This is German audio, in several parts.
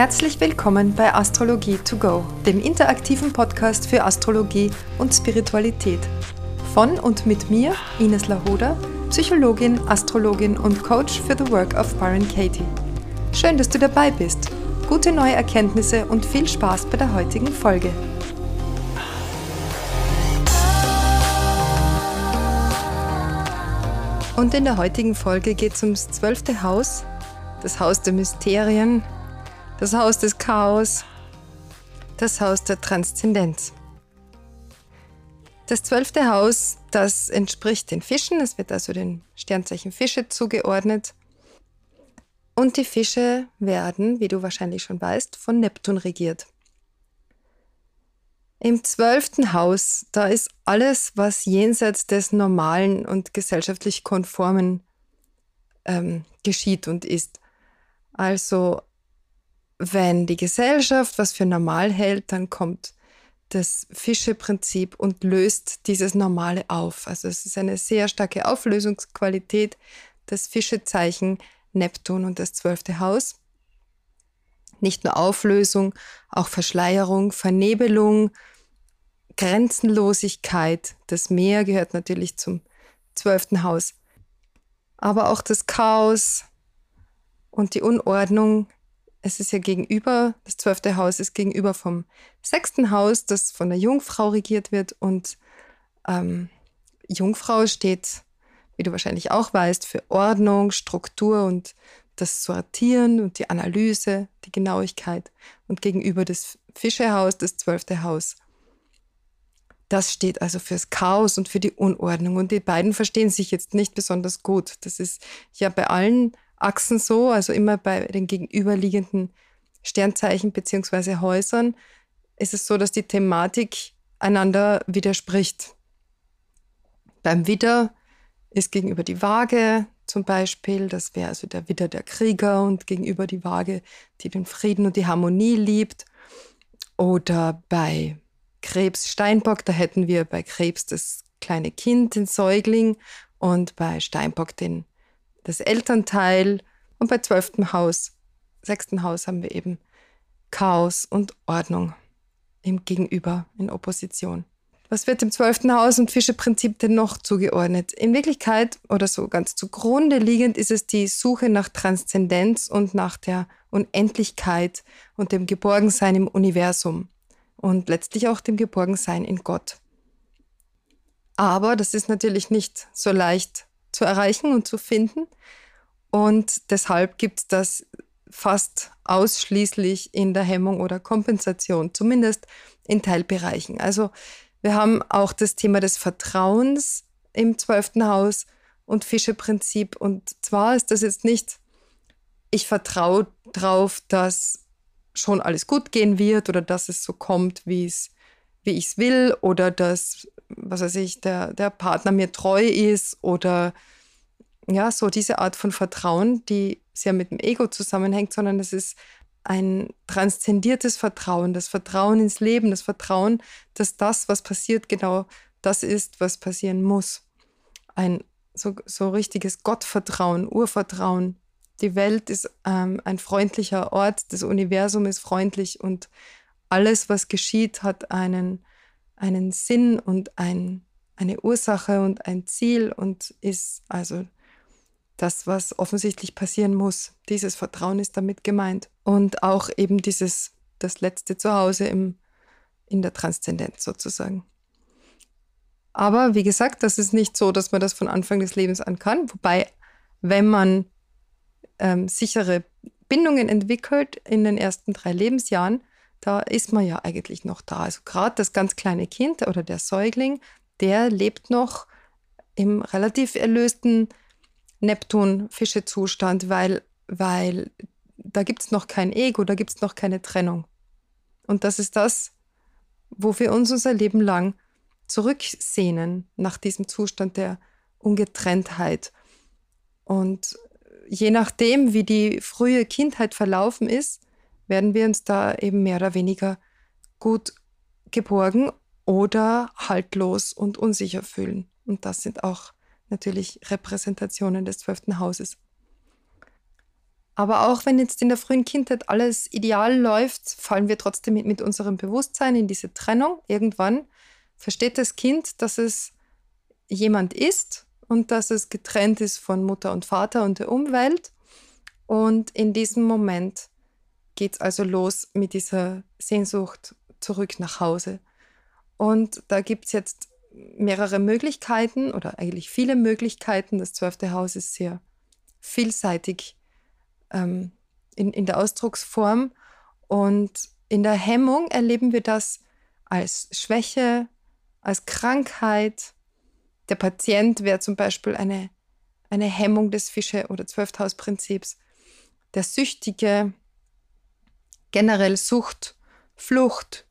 Herzlich willkommen bei Astrologie to go, dem interaktiven Podcast für Astrologie und Spiritualität. Von und mit mir, Ines Lahoda, Psychologin, Astrologin und Coach für The Work of Byron Katie. Schön, dass du dabei bist. Gute neue Erkenntnisse und viel Spaß bei der heutigen Folge. Und in der heutigen Folge geht es ums zwölfte Haus, das Haus der Mysterien, das Haus des Chaos, das Haus der Transzendenz. Das zwölfte Haus, das entspricht den Fischen, es wird also den Sternzeichen Fische zugeordnet. Und die Fische werden, wie du wahrscheinlich schon weißt, von Neptun regiert. Im zwölften Haus, da ist alles, was jenseits des normalen und gesellschaftlich konformen ähm, geschieht und ist. Also wenn die Gesellschaft was für normal hält, dann kommt das Fischeprinzip und löst dieses Normale auf. Also es ist eine sehr starke Auflösungsqualität, das Fischezeichen Neptun und das zwölfte Haus. Nicht nur Auflösung, auch Verschleierung, Vernebelung, Grenzenlosigkeit. Das Meer gehört natürlich zum zwölften Haus. Aber auch das Chaos und die Unordnung. Es ist ja gegenüber, das zwölfte Haus ist gegenüber vom sechsten Haus, das von der Jungfrau regiert wird. Und ähm, Jungfrau steht, wie du wahrscheinlich auch weißt, für Ordnung, Struktur und das Sortieren und die Analyse, die Genauigkeit. Und gegenüber das Fischehaus, das zwölfte Haus, das steht also fürs Chaos und für die Unordnung. Und die beiden verstehen sich jetzt nicht besonders gut. Das ist ja bei allen Achsen so, also immer bei den gegenüberliegenden Sternzeichen bzw. Häusern ist es so, dass die Thematik einander widerspricht. Beim Widder ist gegenüber die Waage zum Beispiel, das wäre also der Widder der Krieger und gegenüber die Waage, die den Frieden und die Harmonie liebt. Oder bei Krebs Steinbock, da hätten wir bei Krebs das kleine Kind, den Säugling und bei Steinbock den, das Elternteil und bei zwölftem Haus, sechsten Haus haben wir eben Chaos und Ordnung im Gegenüber, in Opposition. Was wird dem zwölften Haus und Fischeprinzip denn noch zugeordnet? In Wirklichkeit oder so ganz zugrunde liegend ist es die Suche nach Transzendenz und nach der Unendlichkeit und dem Geborgensein im Universum und letztlich auch dem Geborgensein in Gott. Aber das ist natürlich nicht so leicht zu erreichen und zu finden. Und deshalb gibt es das fast ausschließlich in der Hemmung oder Kompensation, zumindest in Teilbereichen. Also wir haben auch das Thema des Vertrauens im zwölften Haus und Fischeprinzip. Und zwar ist das jetzt nicht, ich vertraue darauf, dass schon alles gut gehen wird oder dass es so kommt, wie es wie ich es will oder dass, was weiß ich, der, der Partner mir treu ist oder ja, so diese Art von Vertrauen, die sehr mit dem Ego zusammenhängt, sondern es ist ein transzendiertes Vertrauen, das Vertrauen ins Leben, das Vertrauen, dass das, was passiert, genau das ist, was passieren muss. Ein so, so richtiges Gottvertrauen, Urvertrauen, die Welt ist ähm, ein freundlicher Ort, das Universum ist freundlich und alles, was geschieht, hat einen, einen Sinn und ein, eine Ursache und ein Ziel und ist also das, was offensichtlich passieren muss. Dieses Vertrauen ist damit gemeint. Und auch eben dieses, das letzte Zuhause im, in der Transzendenz sozusagen. Aber wie gesagt, das ist nicht so, dass man das von Anfang des Lebens an kann. Wobei, wenn man ähm, sichere Bindungen entwickelt in den ersten drei Lebensjahren, da ist man ja eigentlich noch da. Also gerade das ganz kleine Kind oder der Säugling, der lebt noch im relativ erlösten Neptun-Fische-Zustand, weil, weil da gibt es noch kein Ego, da gibt es noch keine Trennung. Und das ist das, wo wir uns unser Leben lang zurücksehnen nach diesem Zustand der Ungetrenntheit. Und je nachdem, wie die frühe Kindheit verlaufen ist, werden wir uns da eben mehr oder weniger gut geborgen oder haltlos und unsicher fühlen. Und das sind auch natürlich Repräsentationen des zwölften Hauses. Aber auch wenn jetzt in der frühen Kindheit alles ideal läuft, fallen wir trotzdem mit, mit unserem Bewusstsein in diese Trennung. Irgendwann versteht das Kind, dass es jemand ist und dass es getrennt ist von Mutter und Vater und der Umwelt. Und in diesem Moment geht es also los mit dieser Sehnsucht zurück nach Hause. Und da gibt es jetzt mehrere Möglichkeiten oder eigentlich viele Möglichkeiten. Das zwölfte Haus ist sehr vielseitig ähm, in, in der Ausdrucksform. Und in der Hemmung erleben wir das als Schwäche, als Krankheit. Der Patient wäre zum Beispiel eine, eine Hemmung des Fische- oder Zwölfthausprinzips. Der Süchtige, generell Sucht, Flucht,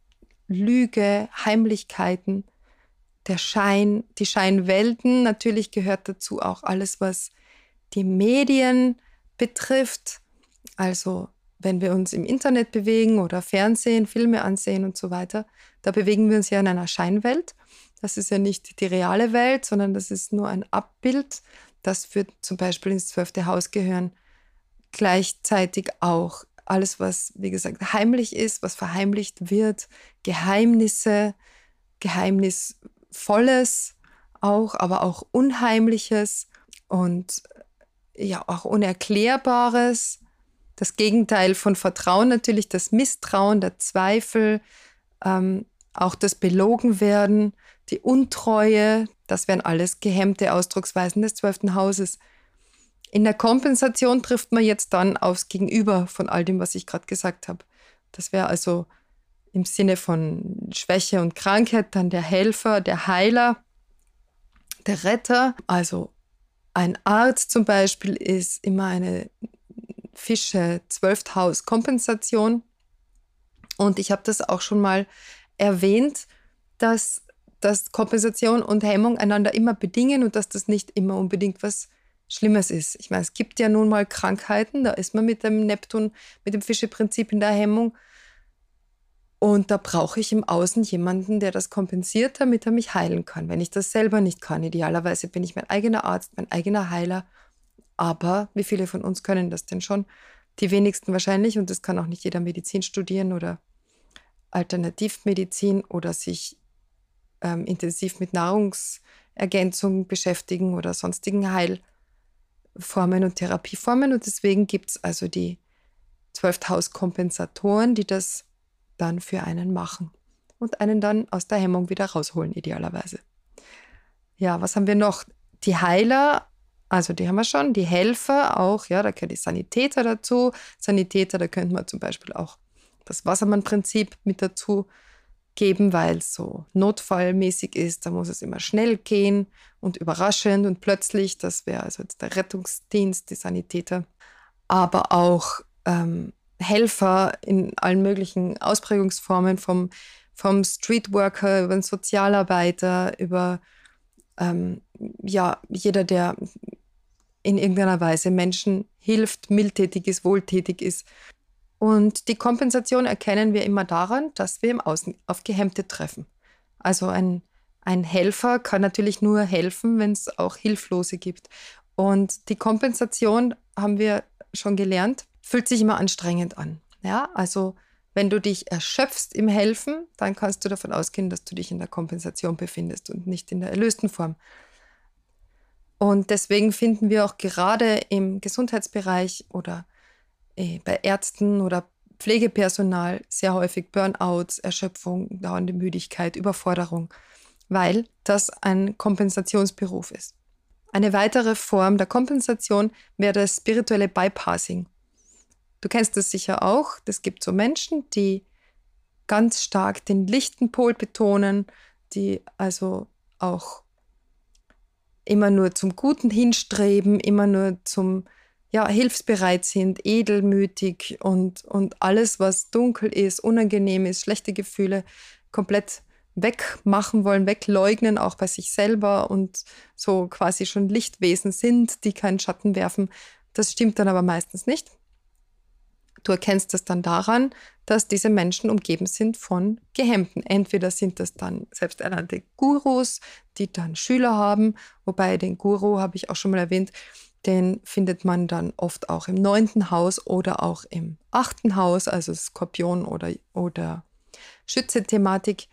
Lüge, Heimlichkeiten, der Schein, die Scheinwelten. Natürlich gehört dazu auch alles, was die Medien betrifft. Also wenn wir uns im Internet bewegen oder Fernsehen, Filme ansehen und so weiter, da bewegen wir uns ja in einer Scheinwelt. Das ist ja nicht die reale Welt, sondern das ist nur ein Abbild. Das wird zum Beispiel ins zwölfte Haus gehören. Gleichzeitig auch alles, was, wie gesagt, heimlich ist, was verheimlicht wird, Geheimnisse, Geheimnisvolles auch, aber auch Unheimliches und ja auch Unerklärbares. Das Gegenteil von Vertrauen natürlich, das Misstrauen, der Zweifel, ähm, auch das Belogenwerden, die Untreue, das wären alles gehemmte Ausdrucksweisen des zwölften Hauses. In der Kompensation trifft man jetzt dann aufs Gegenüber von all dem, was ich gerade gesagt habe. Das wäre also im Sinne von Schwäche und Krankheit dann der Helfer, der Heiler, der Retter. Also ein Arzt zum Beispiel ist immer eine Fische Zwölfthaus Kompensation. Und ich habe das auch schon mal erwähnt, dass, dass Kompensation und Hemmung einander immer bedingen und dass das nicht immer unbedingt was Schlimmes ist. Ich meine, es gibt ja nun mal Krankheiten, da ist man mit dem Neptun, mit dem Fischeprinzip in der Hemmung. Und da brauche ich im Außen jemanden, der das kompensiert, damit er mich heilen kann. Wenn ich das selber nicht kann, idealerweise bin ich mein eigener Arzt, mein eigener Heiler. Aber wie viele von uns können das denn schon? Die wenigsten wahrscheinlich. Und das kann auch nicht jeder Medizin studieren oder Alternativmedizin oder sich ähm, intensiv mit Nahrungsergänzung beschäftigen oder sonstigen Heil. Formen und Therapieformen. Und deswegen gibt es also die Zwölfthauskompensatoren, die das dann für einen machen und einen dann aus der Hemmung wieder rausholen, idealerweise. Ja, was haben wir noch? Die Heiler, also die haben wir schon, die Helfer auch, ja, da gehören die Sanitäter dazu. Sanitäter, da könnte man zum Beispiel auch das Wassermann-Prinzip mit dazu geben, weil es so notfallmäßig ist. Da muss es immer schnell gehen und überraschend und plötzlich. Das wäre also jetzt der Rettungsdienst, die Sanitäter. Aber auch ähm, Helfer in allen möglichen Ausprägungsformen, vom, vom Streetworker über den Sozialarbeiter, über ähm, ja, jeder, der in irgendeiner Weise Menschen hilft, mildtätig ist, wohltätig ist. Und die Kompensation erkennen wir immer daran, dass wir im Außen auf Gehemmte treffen. Also ein, ein Helfer kann natürlich nur helfen, wenn es auch Hilflose gibt. Und die Kompensation, haben wir schon gelernt, fühlt sich immer anstrengend an. Ja, also wenn du dich erschöpfst im Helfen, dann kannst du davon ausgehen, dass du dich in der Kompensation befindest und nicht in der erlösten Form. Und deswegen finden wir auch gerade im Gesundheitsbereich oder bei Ärzten oder Pflegepersonal sehr häufig Burnouts, Erschöpfung, dauernde Müdigkeit, Überforderung, weil das ein Kompensationsberuf ist. Eine weitere Form der Kompensation wäre das spirituelle Bypassing. Du kennst das sicher auch. Es gibt so Menschen, die ganz stark den lichten Pol betonen, die also auch immer nur zum Guten hinstreben, immer nur zum ja, hilfsbereit sind, edelmütig und, und alles, was dunkel ist, unangenehm ist, schlechte Gefühle komplett wegmachen wollen, wegleugnen, auch bei sich selber und so quasi schon Lichtwesen sind, die keinen Schatten werfen. Das stimmt dann aber meistens nicht. Du erkennst das dann daran, dass diese Menschen umgeben sind von Gehemmten. Entweder sind das dann selbsternannte Gurus, die dann Schüler haben, wobei den Guru, habe ich auch schon mal erwähnt, Den findet man dann oft auch im neunten Haus oder auch im achten Haus, also Skorpion oder, oder Schütze-Thematik.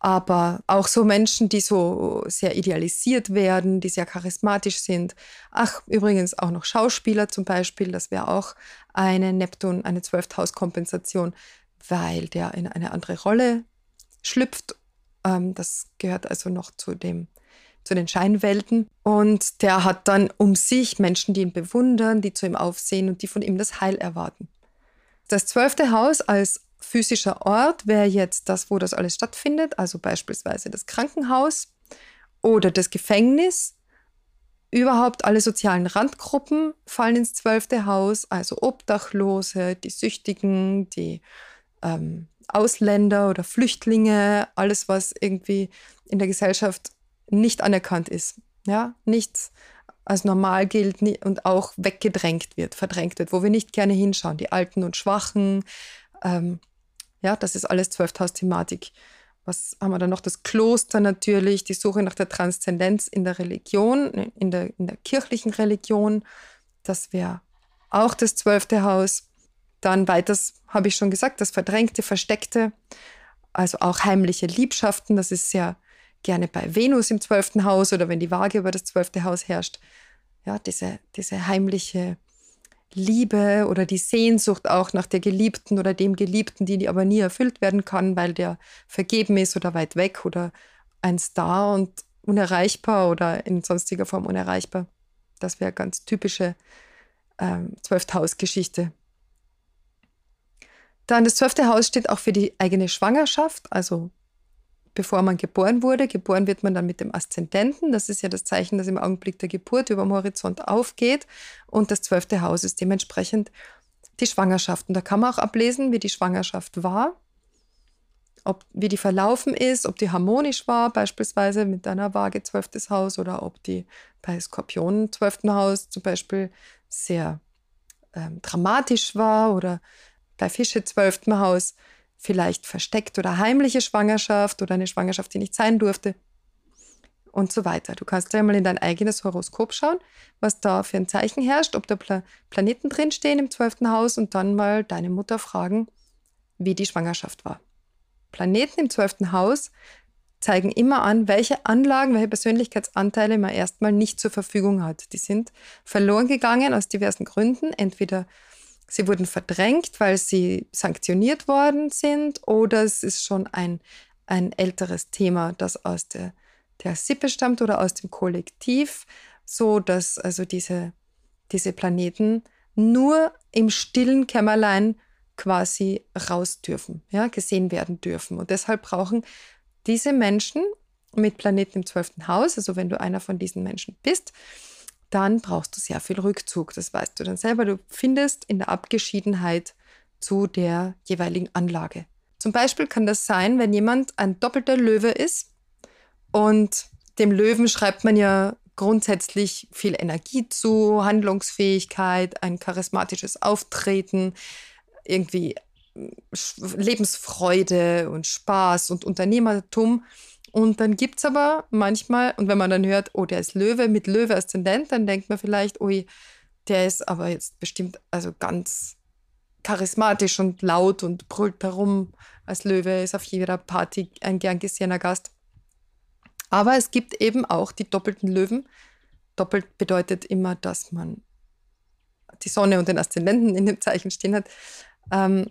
Aber auch so Menschen, die so sehr idealisiert werden, die sehr charismatisch sind. Ach, übrigens auch noch Schauspieler zum Beispiel, das wäre auch eine Neptun, eine Zwölfthaus-Kompensation, weil der in eine andere Rolle schlüpft. Ähm, das gehört also noch zu dem zu den Scheinwelten. Und der hat dann um sich Menschen, die ihn bewundern, die zu ihm aufsehen und die von ihm das Heil erwarten. Das zwölfte Haus als physischer Ort wäre jetzt das, wo das alles stattfindet, also beispielsweise das Krankenhaus oder das Gefängnis. Überhaupt alle sozialen Randgruppen fallen ins zwölfte Haus, also Obdachlose, die Süchtigen, die ähm, Ausländer oder Flüchtlinge, alles, was irgendwie in der Gesellschaft nicht anerkannt ist, ja, nichts als normal gilt und auch weggedrängt wird, verdrängt wird, wo wir nicht gerne hinschauen, die Alten und Schwachen, ähm, ja, das ist alles Zwölfhaus-Thematik. Was haben wir dann noch? Das Kloster natürlich, die Suche nach der Transzendenz in der Religion, in der, in der kirchlichen Religion. Das wäre auch das zwölfte Haus. Dann weiters habe ich schon gesagt, das Verdrängte, Versteckte, also auch heimliche Liebschaften. Das ist sehr gerne bei Venus im zwölften Haus oder wenn die Waage über das zwölfte Haus herrscht. Ja, diese, diese heimliche Liebe oder die Sehnsucht auch nach der Geliebten oder dem Geliebten, die aber nie erfüllt werden kann, weil der vergeben ist oder weit weg oder ein Star und unerreichbar oder in sonstiger Form unerreichbar. Das wäre ganz typische ähm, Zwölfte-Haus-Geschichte. Dann das zwölfte Haus steht auch für die eigene Schwangerschaft, also bevor man geboren wurde. Geboren wird man dann mit dem Aszendenten. Das ist ja das Zeichen, das im Augenblick der Geburt über dem Horizont aufgeht. Und das zwölfte Haus ist dementsprechend die Schwangerschaft. Und da kann man auch ablesen, wie die Schwangerschaft war, ob, wie die verlaufen ist, ob die harmonisch war, beispielsweise mit einer Waage zwölftes Haus, oder ob die bei Skorpionen zwölften Haus zum Beispiel sehr ähm, dramatisch war oder bei Fische zwölften Haus vielleicht versteckt oder heimliche Schwangerschaft oder eine Schwangerschaft, die nicht sein durfte und so weiter. Du kannst gleich mal in dein eigenes Horoskop schauen, was da für ein Zeichen herrscht, ob da Pla Planeten drinstehen im zwölften Haus und dann mal deine Mutter fragen, wie die Schwangerschaft war. Planeten im zwölften Haus zeigen immer an, welche Anlagen, welche Persönlichkeitsanteile man erstmal nicht zur Verfügung hat. Die sind verloren gegangen aus diversen Gründen, entweder sie wurden verdrängt, weil sie sanktioniert worden sind, oder es ist schon ein, ein älteres Thema, das aus der, der Sippe stammt oder aus dem Kollektiv, so dass also diese, diese Planeten nur im stillen Kämmerlein quasi raus dürfen, ja, gesehen werden dürfen. Und deshalb brauchen diese Menschen mit Planeten im zwölften Haus, also wenn du einer von diesen Menschen bist, dann brauchst du sehr viel Rückzug. Das weißt du dann selber. Du findest in der Abgeschiedenheit zu der jeweiligen Anlage. Zum Beispiel kann das sein, wenn jemand ein doppelter Löwe ist und dem Löwen schreibt man ja grundsätzlich viel Energie zu, Handlungsfähigkeit, ein charismatisches Auftreten, irgendwie Lebensfreude und Spaß und Unternehmertum. Und dann gibt es aber manchmal, und wenn man dann hört, oh, der ist Löwe mit Löwe-Aszendent, dann denkt man vielleicht, ui, der ist aber jetzt bestimmt also ganz charismatisch und laut und brüllt herum als Löwe, ist auf jeder Party ein gern gesehener Gast. Aber es gibt eben auch die doppelten Löwen. Doppelt bedeutet immer, dass man die Sonne und den Aszendenten in dem Zeichen stehen hat. Ähm,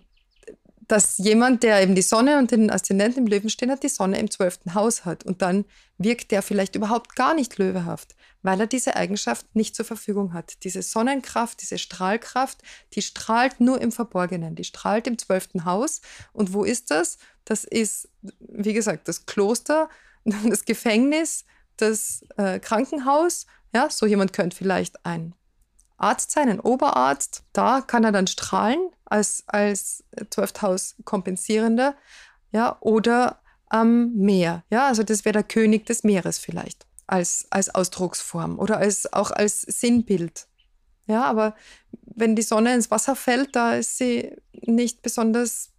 dass jemand, der eben die Sonne und den Aszendenten im Löwen stehen hat, die Sonne im zwölften Haus hat. Und dann wirkt der vielleicht überhaupt gar nicht löwehaft, weil er diese Eigenschaft nicht zur Verfügung hat. Diese Sonnenkraft, diese Strahlkraft, die strahlt nur im Verborgenen. Die strahlt im zwölften Haus. Und wo ist das? Das ist, wie gesagt, das Kloster, das Gefängnis, das äh, Krankenhaus. Ja, so jemand könnte vielleicht ein Arzt sein, ein Oberarzt. Da kann er dann strahlen als, als Zwölfthaus kompensierender. Ja, oder am Meer. Ja, also das wäre der König des Meeres vielleicht als, als Ausdrucksform oder als, auch als Sinnbild. Ja, aber wenn die Sonne ins Wasser fällt, da ist sie nicht besonders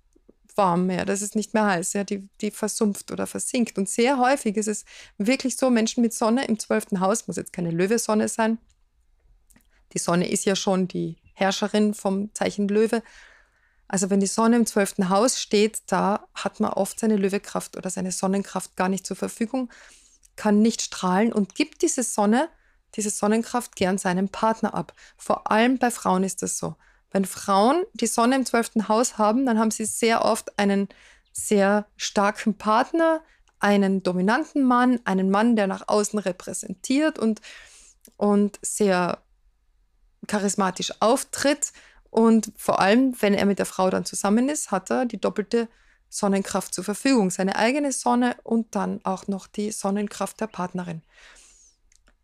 warm mehr, das ist nicht mehr heiß, ja, die, die versumpft oder versinkt. Und sehr häufig ist es wirklich so, Menschen mit Sonne im zwölften Haus, muss jetzt keine Löwesonne sein, Die Sonne ist ja schon die Herrscherin vom Zeichen Löwe. Also wenn die Sonne im zwölften Haus steht, da hat man oft seine Löwekraft oder seine Sonnenkraft gar nicht zur Verfügung, kann nicht strahlen und gibt diese Sonne, diese Sonnenkraft gern seinem Partner ab. Vor allem bei Frauen ist das so. Wenn Frauen die Sonne im zwölften Haus haben, dann haben sie sehr oft einen sehr starken Partner, einen dominanten Mann, einen Mann, der nach außen repräsentiert und, und sehr charismatisch auftritt und vor allem, wenn er mit der Frau dann zusammen ist, hat er die doppelte Sonnenkraft zur Verfügung. Seine eigene Sonne und dann auch noch die Sonnenkraft der Partnerin.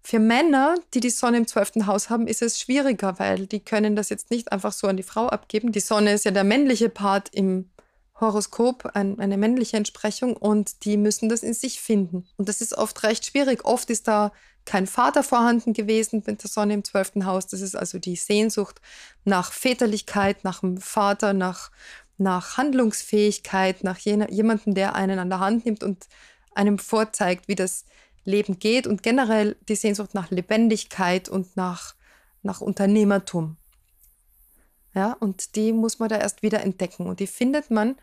Für Männer, die die Sonne im zwölften Haus haben, ist es schwieriger, weil die können das jetzt nicht einfach so an die Frau abgeben. Die Sonne ist ja der männliche Part im Horoskop, ein, eine männliche Entsprechung und die müssen das in sich finden. Und das ist oft recht schwierig. Oft ist da kein Vater vorhanden gewesen mit der Sonne im zwölften Haus. Das ist also die Sehnsucht nach Väterlichkeit, nach dem Vater, nach, nach Handlungsfähigkeit, nach jemandem, der einen an der Hand nimmt und einem vorzeigt, wie das Leben geht und generell die Sehnsucht nach Lebendigkeit und nach, nach Unternehmertum. Ja, und die muss man da erst wieder entdecken und die findet man,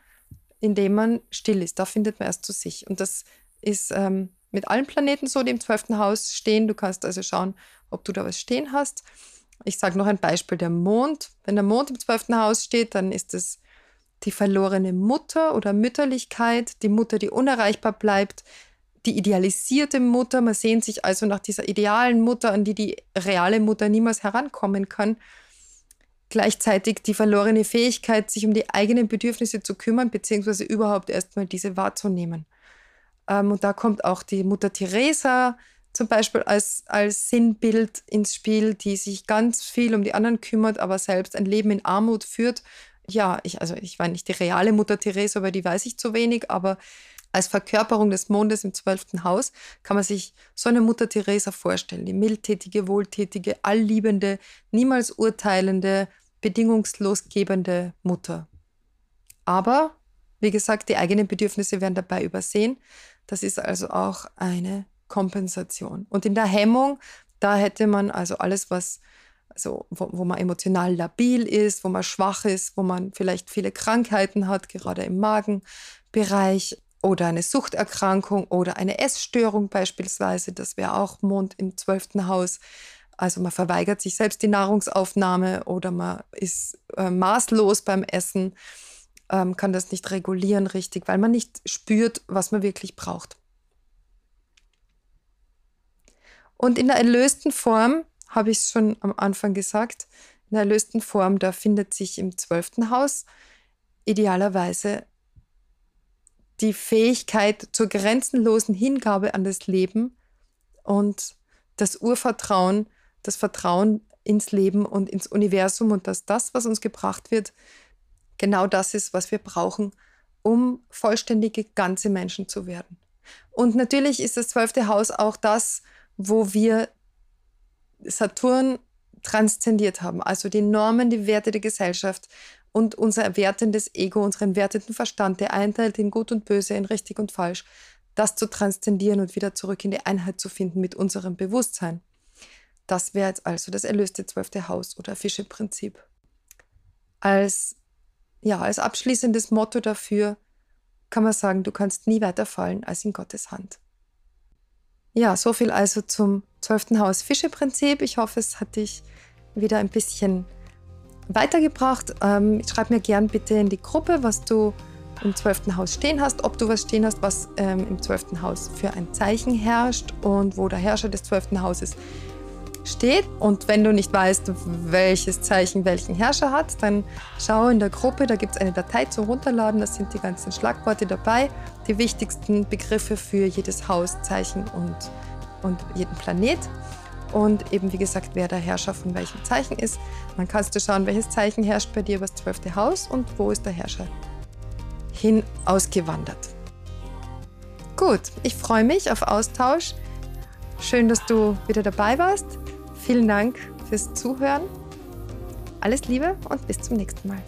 indem man still ist. Da findet man erst zu sich. Und das ist ähm, mit allen Planeten so, die im zwölften Haus stehen. Du kannst also schauen, ob du da was stehen hast. Ich sage noch ein Beispiel, der Mond. Wenn der Mond im zwölften Haus steht, dann ist es die verlorene Mutter oder Mütterlichkeit, die Mutter, die unerreichbar bleibt, die idealisierte Mutter. Man sehnt sich also nach dieser idealen Mutter, an die die reale Mutter niemals herankommen kann. Gleichzeitig die verlorene Fähigkeit, sich um die eigenen Bedürfnisse zu kümmern, beziehungsweise überhaupt erstmal diese wahrzunehmen. Ähm, und da kommt auch die Mutter Teresa zum Beispiel als, als Sinnbild ins Spiel, die sich ganz viel um die anderen kümmert, aber selbst ein Leben in Armut führt. Ja, ich, also ich war nicht die reale Mutter Teresa, aber die weiß ich zu wenig, aber als Verkörperung des Mondes im zwölften Haus kann man sich so eine Mutter Teresa vorstellen. Die mildtätige, wohltätige, allliebende, niemals urteilende, bedingungslos gebende Mutter. Aber, wie gesagt, die eigenen Bedürfnisse werden dabei übersehen. Das ist also auch eine Kompensation. Und in der Hemmung, da hätte man also alles, was also wo, wo, man emotional labil ist, wo man schwach ist, wo man vielleicht viele Krankheiten hat, gerade im Magenbereich oder eine Suchterkrankung oder eine Essstörung beispielsweise, das wäre auch Mond im zwölften Haus. Also man verweigert sich selbst die Nahrungsaufnahme oder man ist äh, maßlos beim Essen ähm, kann das nicht regulieren richtig, weil man nicht spürt, was man wirklich braucht. Und in der erlösten Form, habe ich es schon am Anfang gesagt, in der erlösten Form, da findet sich im zwölften Haus idealerweise die Fähigkeit zur grenzenlosen Hingabe an das Leben und das Urvertrauen, das Vertrauen ins Leben und ins Universum und dass das, was uns gebracht wird, genau das ist, was wir brauchen, um vollständige ganze Menschen zu werden. Und natürlich ist das zwölfte Haus auch das, wo wir Saturn transzendiert haben, also die Normen, die Werte der Gesellschaft und unser wertendes Ego, unseren wertenden Verstand, der einteilt in Gut und Böse, in richtig und falsch, das zu transzendieren und wieder zurück in die Einheit zu finden mit unserem Bewusstsein. Das wäre jetzt also das erlöste zwölfte Haus oder Fische-Prinzip. Als ja, als abschließendes Motto dafür kann man sagen, du kannst nie weiter fallen als in Gottes Hand. Ja, so viel also zum 12. Haus Fische-Prinzip. Ich hoffe, es hat dich wieder ein bisschen weitergebracht. Ähm, schreib mir gern bitte in die Gruppe, was du im 12. Haus stehen hast, ob du was stehen hast, was ähm, im 12. Haus für ein Zeichen herrscht und wo der Herrscher des 12. Hauses steht. Und wenn du nicht weißt, welches Zeichen welchen Herrscher hat, dann schau in der Gruppe, da gibt es eine Datei zum Runterladen, da sind die ganzen Schlagworte dabei, die wichtigsten Begriffe für jedes Haus, Zeichen und, und jeden Planet. Und eben wie gesagt, wer der Herrscher von welchem Zeichen ist. Dann kannst du schauen, welches Zeichen herrscht bei dir über das zwölfte Haus und wo ist der Herrscher hin ausgewandert. Gut, ich freue mich auf Austausch. Schön, dass du wieder dabei warst. Vielen Dank fürs Zuhören. Alles Liebe und bis zum nächsten Mal.